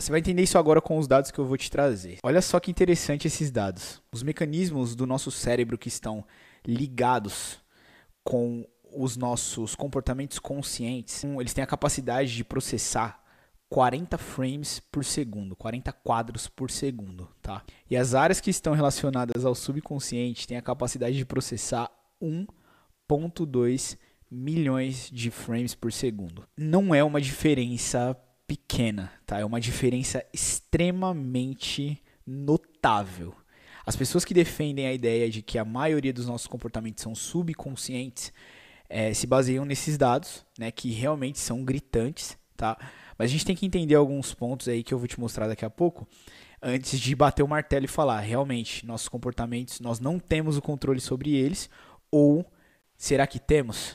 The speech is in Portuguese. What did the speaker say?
Você vai entender isso agora com os dados que eu vou te trazer. Olha só que interessante esses dados. Os mecanismos do nosso cérebro que estão ligados com os nossos comportamentos conscientes, eles têm a capacidade de processar 40 frames por segundo, 40 quadros por segundo, tá? E as áreas que estão relacionadas ao subconsciente têm a capacidade de processar 1.2 milhões de frames por segundo. Não é uma diferença pequena, tá? É uma diferença extremamente notável. As pessoas que defendem a ideia de que a maioria dos nossos comportamentos são subconscientes é, se baseiam nesses dados, né, que realmente são gritantes, tá? Mas a gente tem que entender alguns pontos aí que eu vou te mostrar daqui a pouco, antes de bater o martelo e falar, realmente, nossos comportamentos, nós não temos o controle sobre eles, ou será que temos?